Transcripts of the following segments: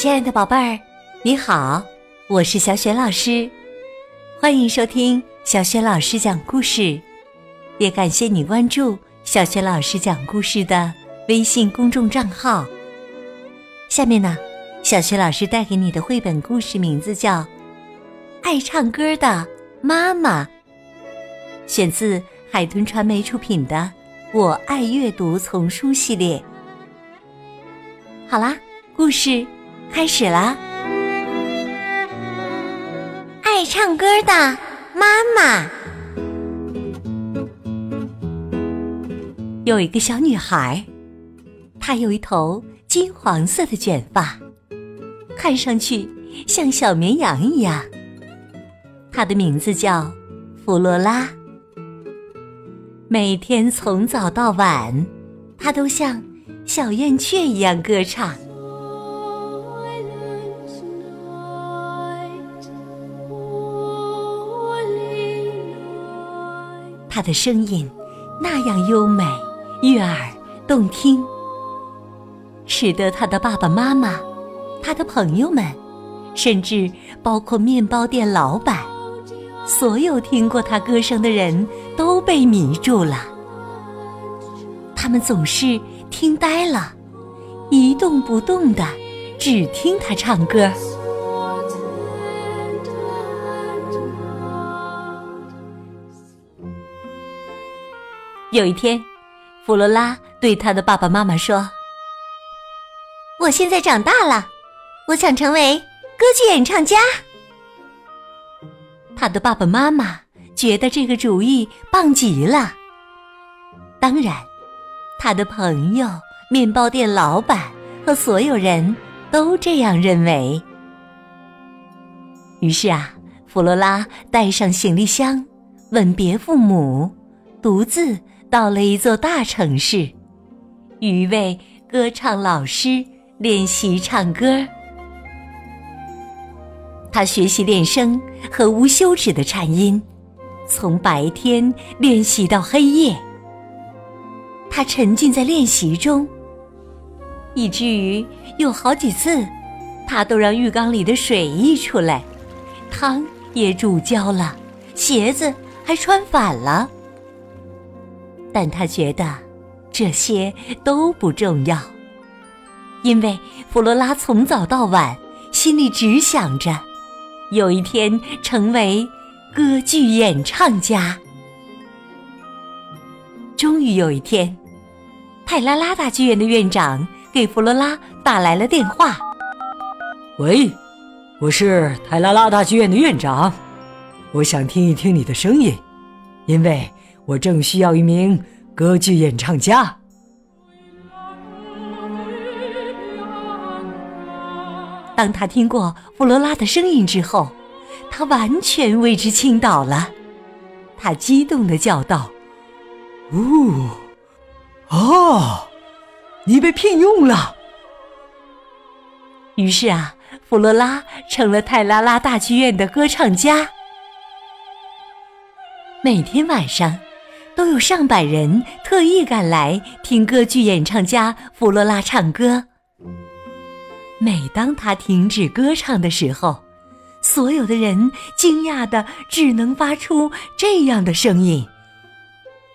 亲爱的宝贝儿，你好，我是小雪老师，欢迎收听小雪老师讲故事，也感谢你关注小雪老师讲故事的微信公众账号。下面呢，小雪老师带给你的绘本故事名字叫《爱唱歌的妈妈》，选自海豚传媒出品的《我爱阅读》丛书系列。好啦，故事开始啦！爱唱歌的妈妈。有一个小女孩，她有一头金黄色的卷发，看上去像小绵羊一样。她的名字叫弗罗拉。每天从早到晚，她都像小燕雀一样歌唱。他的声音那样优美、悦耳、动听，使得他的爸爸妈妈、他的朋友们，甚至包括面包店老板，所有听过他歌声的人都被迷住了。他们总是听呆了，一动不动的，只听他唱歌。有一天，弗罗拉对她的爸爸妈妈说：“我现在长大了，我想成为歌剧演唱家。”他的爸爸妈妈觉得这个主意棒极了。当然，他的朋友、面包店老板和所有人都这样认为。于是啊，弗罗拉带上行李箱，吻别父母，独自。到了一座大城市，与一位歌唱老师练习唱歌。他学习练声和无休止的颤音，从白天练习到黑夜。他沉浸在练习中，以至于有好几次，他都让浴缸里的水溢出来，汤也煮焦了，鞋子还穿反了。但他觉得这些都不重要，因为弗罗拉从早到晚心里只想着有一天成为歌剧演唱家。终于有一天，泰拉拉大剧院的院长给弗罗拉打来了电话：“喂，我是泰拉拉大剧院的院长，我想听一听你的声音，因为……”我正需要一名歌剧演唱家。当他听过弗罗拉的声音之后，他完全为之倾倒了。他激动的叫道：“哦，哦，你被聘用了！”于是啊，弗罗拉成了泰拉拉大剧院的歌唱家。每天晚上。都有上百人特意赶来听歌剧演唱家弗罗拉唱歌。每当他停止歌唱的时候，所有的人惊讶的只能发出这样的声音：“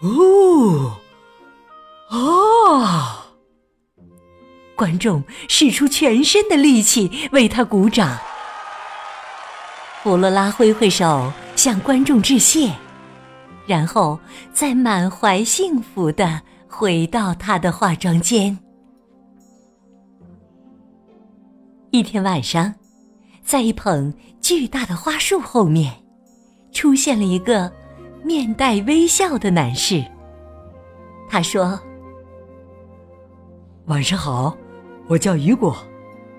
哦，啊！”观众使出全身的力气为他鼓掌。弗罗拉挥挥手向观众致谢。然后再满怀幸福的回到她的化妆间。一天晚上，在一捧巨大的花束后面，出现了一个面带微笑的男士。他说：“晚上好，我叫雨果，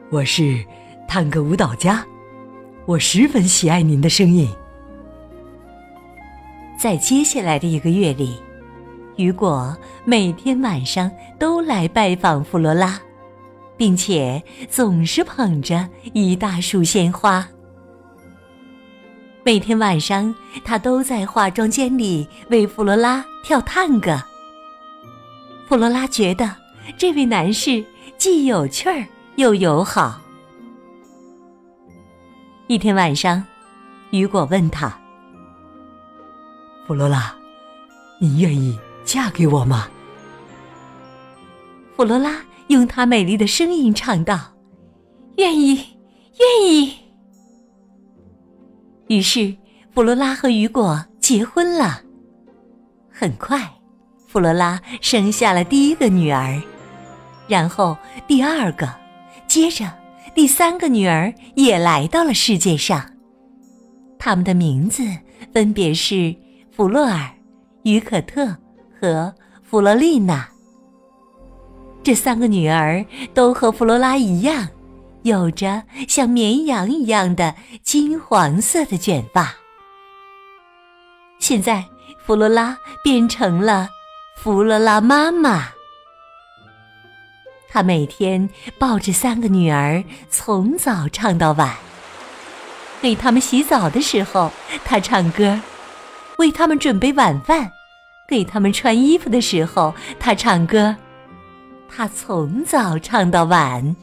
我是探戈舞蹈家，我十分喜爱您的声音。”在接下来的一个月里，雨果每天晚上都来拜访弗罗拉，并且总是捧着一大束鲜花。每天晚上，他都在化妆间里为弗罗拉跳探戈。弗罗拉觉得这位男士既有趣儿又友好，一天晚上，雨果问他：“弗罗拉，你愿意嫁给我吗？”弗罗拉用她美丽的声音唱道：“愿意，愿意。”于是，弗罗拉和雨果结婚了。很快，弗罗拉生下了第一个女儿，然后第二个，接着第三个女儿也来到了世界上。他们的名字分别是弗洛尔、于可特和弗罗丽娜。这三个女儿都和弗罗拉一样，有着像绵羊一样的金黄色的卷发。现在。弗罗拉变成了弗罗拉妈妈，她每天抱着三个女儿，从早唱到晚。给他们洗澡的时候，她唱歌；为他们准备晚饭，给他们穿衣服的时候，他唱歌。他从早唱到晚，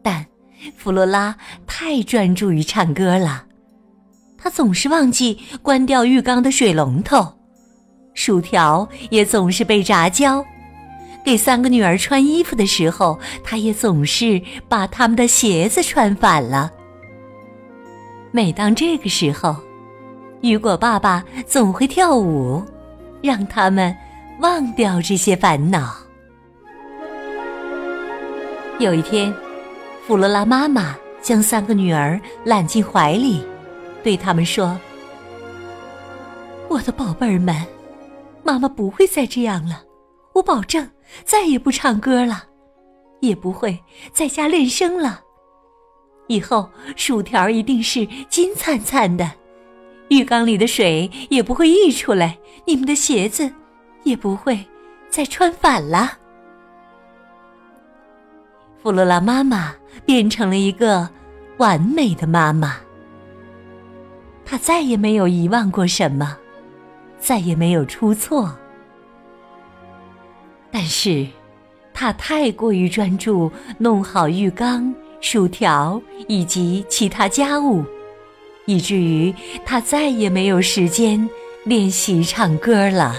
但弗罗拉太专注于唱歌了。他总是忘记关掉浴缸的水龙头，薯条也总是被炸焦。给三个女儿穿衣服的时候，他也总是把他们的鞋子穿反了。每当这个时候，雨果爸爸总会跳舞，让他们忘掉这些烦恼。有一天，弗罗拉妈妈将三个女儿揽进怀里。对他们说：“我的宝贝儿们，妈妈不会再这样了。我保证再也不唱歌了，也不会在家练声了。以后薯条一定是金灿灿的，浴缸里的水也不会溢出来，你们的鞋子也不会再穿反了。”弗罗拉妈妈变成了一个完美的妈妈。他再也没有遗忘过什么，再也没有出错。但是，他太过于专注弄好浴缸、薯条以及其他家务，以至于他再也没有时间练习唱歌了。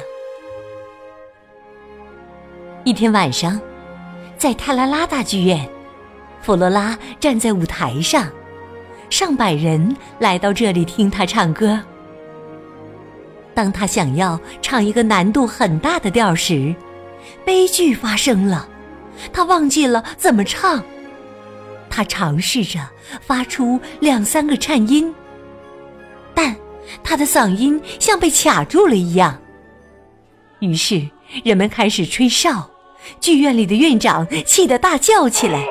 一天晚上，在泰拉拉大剧院，弗罗拉站在舞台上。上百人来到这里听他唱歌。当他想要唱一个难度很大的调时，悲剧发生了，他忘记了怎么唱。他尝试着发出两三个颤音，他的嗓音像被卡住了一样。于是人们开始吹哨，剧院里的院长气得大叫起来：“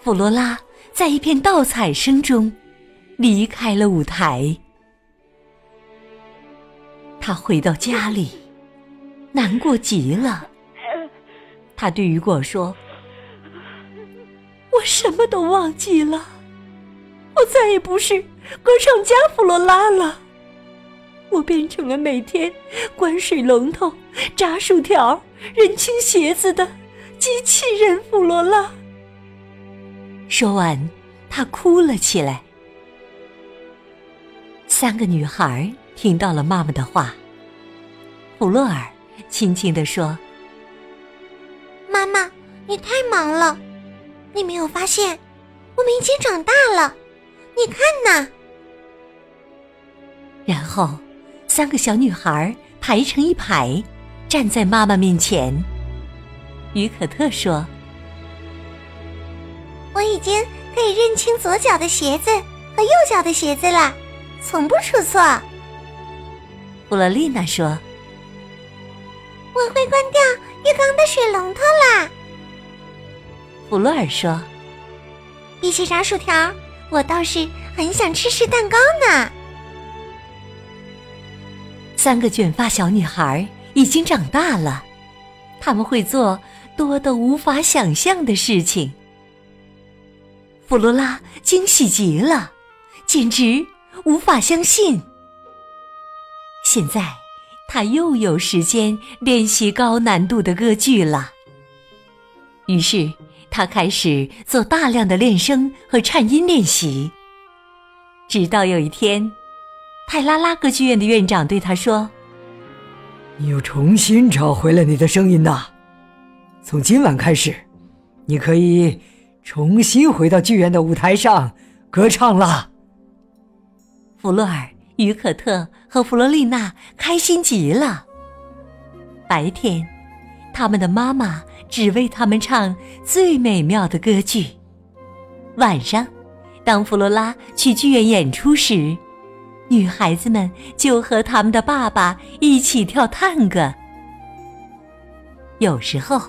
弗罗拉！”在一片倒彩声中，离开了舞台。他回到家里，难过极了。他对雨果说：“我什么都忘记了，我再也不是歌唱家弗罗拉了，我变成了每天关水龙头、炸薯条、认清鞋子的机器人弗罗拉。”说完，他哭了起来。三个女孩听到了妈妈的话。弗洛尔轻轻地说：“妈妈，你太忙了，你没有发现我们已经长大了？你看呐。”然后，三个小女孩排成一排，站在妈妈面前。于可特说。我已经可以认清左脚的鞋子和右脚的鞋子了，从不出错。弗洛丽娜说：“我会关掉浴缸的水龙头啦。”弗洛尔说：“一起炸薯条，我倒是很想吃吃蛋糕呢。”三个卷发小女孩已经长大了，他们会做多的无法想象的事情。弗罗拉惊喜极了，简直无法相信。现在，他又有时间练习高难度的歌剧了。于是，他他开始做大量的练声和颤音练习。直到有一天，泰拉拉歌剧院的院长对他说：“你又重新找回了你的声音呐！从今晚开始，你可以重新回到剧院的舞台上歌唱了。”弗洛尔、于可特和弗罗丽娜开心极了。白天，他们的妈妈只为他们唱最美妙的歌剧；晚上，当弗罗拉去剧院演出时，女孩子们就和他们的爸爸一起跳探戈。有时候，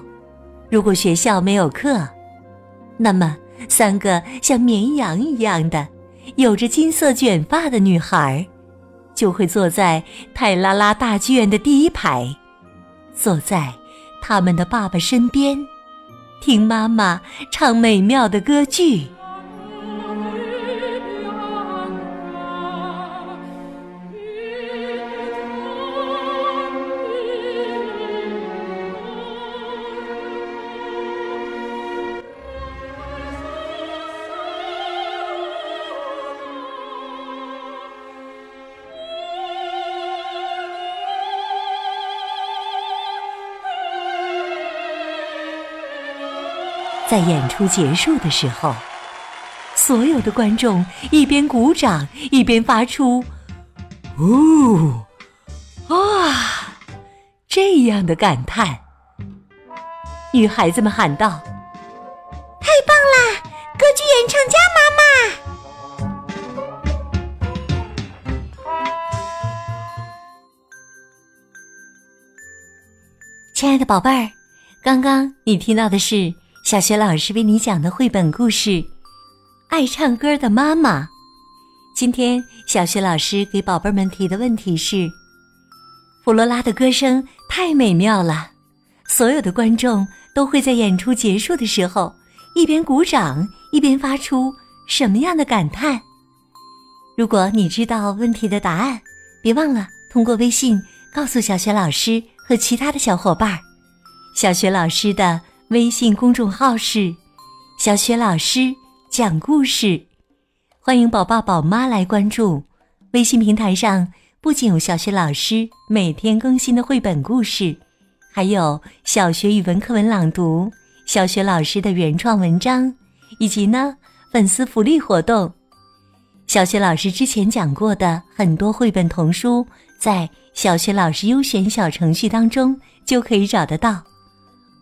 如果学校没有课，那么三个像绵羊一样的、有着金色卷发的女孩，就会坐在泰拉拉大剧院的第一排，坐在他们的爸爸身边，听妈妈唱美妙的歌剧。在演出结束的时候，所有的观众一边鼓掌一边发出“呜啊”这样的感叹。女孩子们喊道：“太棒啦！歌剧演唱家妈妈！”亲爱的宝贝儿，刚刚你听到的是。小学老师为你讲的绘本故事《爱唱歌的妈妈》。今天，小学老师给宝贝们提的问题是：弗罗拉的歌声太美妙了，所有的观众都会在演出结束的时候一边鼓掌一边发出什么样的感叹？如果你知道问题的答案，别忘了通过微信告诉小学老师和其他的小伙伴。小学老师的。微信公众号是“小雪老师讲故事”，欢迎宝爸宝妈来关注。微信平台上不仅有小雪老师每天更新的绘本故事，还有小学语文课文朗读、小学老师的原创文章，以及呢粉丝福利活动。小学老师之前讲过的很多绘本童书，在小学老师优选小程序当中就可以找得到。